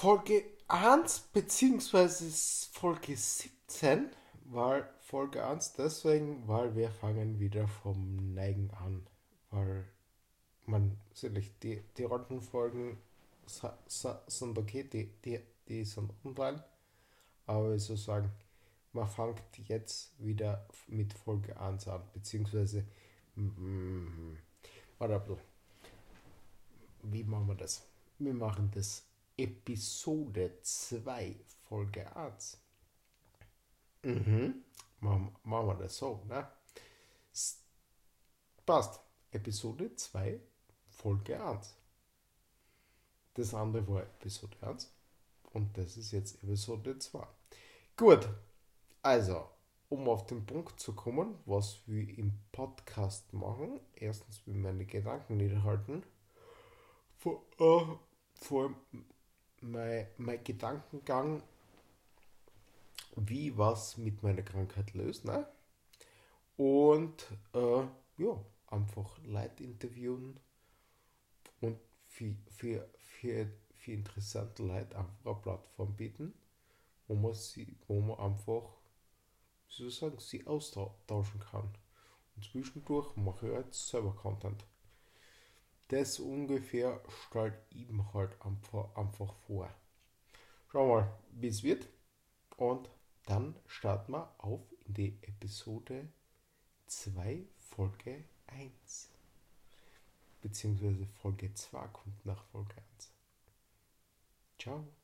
Folge 1 beziehungsweise Folge 17, weil Folge 1 deswegen, weil wir fangen wieder vom Neigen an, weil man natürlich die, die alten Folgen sind okay, die, die, die sind online, aber ich soll sagen, man fängt jetzt wieder mit Folge 1 an, beziehungsweise mm, warte, wie machen wir das? Wir machen das Episode 2, Folge 1. Mhm. Machen, machen wir das so, ne? Passt. Episode 2, Folge 1. Das andere war Episode 1 und das ist jetzt Episode 2. Gut, also, um auf den Punkt zu kommen, was wir im Podcast machen. Erstens, wir meine Gedanken niederhalten. Vor, äh, vor allem mein, mein Gedankengang, wie was mit meiner Krankheit löst. Ne? Und äh, ja, einfach Leute interviewen und für, für, für, für interessante Leute einfach eine Plattform bieten, wo man, sie, wo man einfach, wie soll ich sagen, sie austauschen kann. Und zwischendurch mache ich jetzt selber Content das ungefähr stellt ihm halt einfach, vor. Schauen wir mal, wie es wird. Und dann starten wir auf in die Episode 2, Folge 1. Beziehungsweise Folge 2 kommt nach Folge 1. Ciao.